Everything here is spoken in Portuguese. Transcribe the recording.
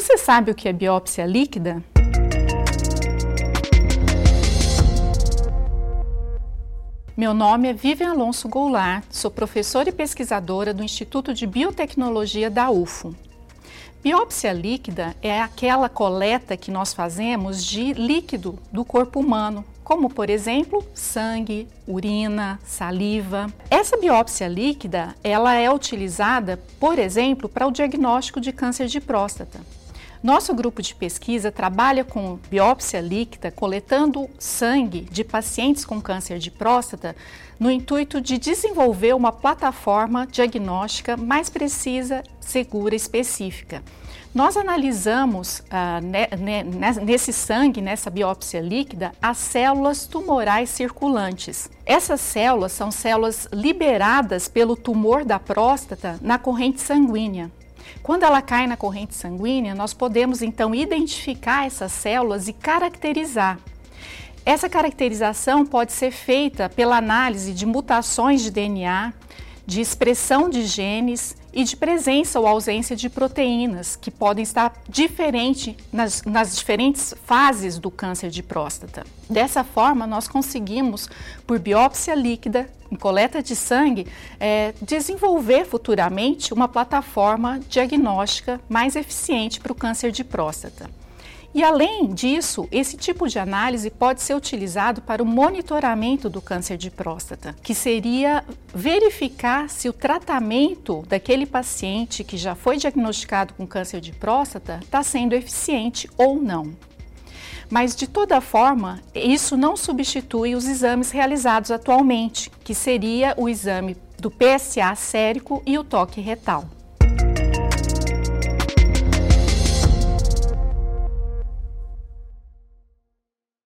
Você sabe o que é biópsia líquida? Meu nome é Vivian Alonso Goulart, sou professora e pesquisadora do Instituto de Biotecnologia da UFO. Biópsia líquida é aquela coleta que nós fazemos de líquido do corpo humano, como por exemplo sangue, urina, saliva. Essa biópsia líquida, ela é utilizada, por exemplo, para o diagnóstico de câncer de próstata. Nosso grupo de pesquisa trabalha com biópsia líquida, coletando sangue de pacientes com câncer de próstata, no intuito de desenvolver uma plataforma diagnóstica mais precisa, segura e específica. Nós analisamos ah, ne, ne, nesse sangue, nessa biópsia líquida, as células tumorais circulantes. Essas células são células liberadas pelo tumor da próstata na corrente sanguínea. Quando ela cai na corrente sanguínea, nós podemos então identificar essas células e caracterizar. Essa caracterização pode ser feita pela análise de mutações de DNA, de expressão de genes e de presença ou ausência de proteínas, que podem estar diferente nas, nas, diferentes fases do câncer de próstata. Dessa forma, nós conseguimos, por biópsia líquida, em coleta de sangue, é, desenvolver futuramente uma plataforma diagnóstica mais eficiente para o câncer de próstata. E além disso, esse tipo de análise pode ser utilizado para o monitoramento do câncer de próstata, que seria verificar se o tratamento daquele paciente que já foi diagnosticado com câncer de próstata está sendo eficiente ou não. Mas, de toda forma, isso não substitui os exames realizados atualmente, que seria o exame do PSA sérico e o toque retal.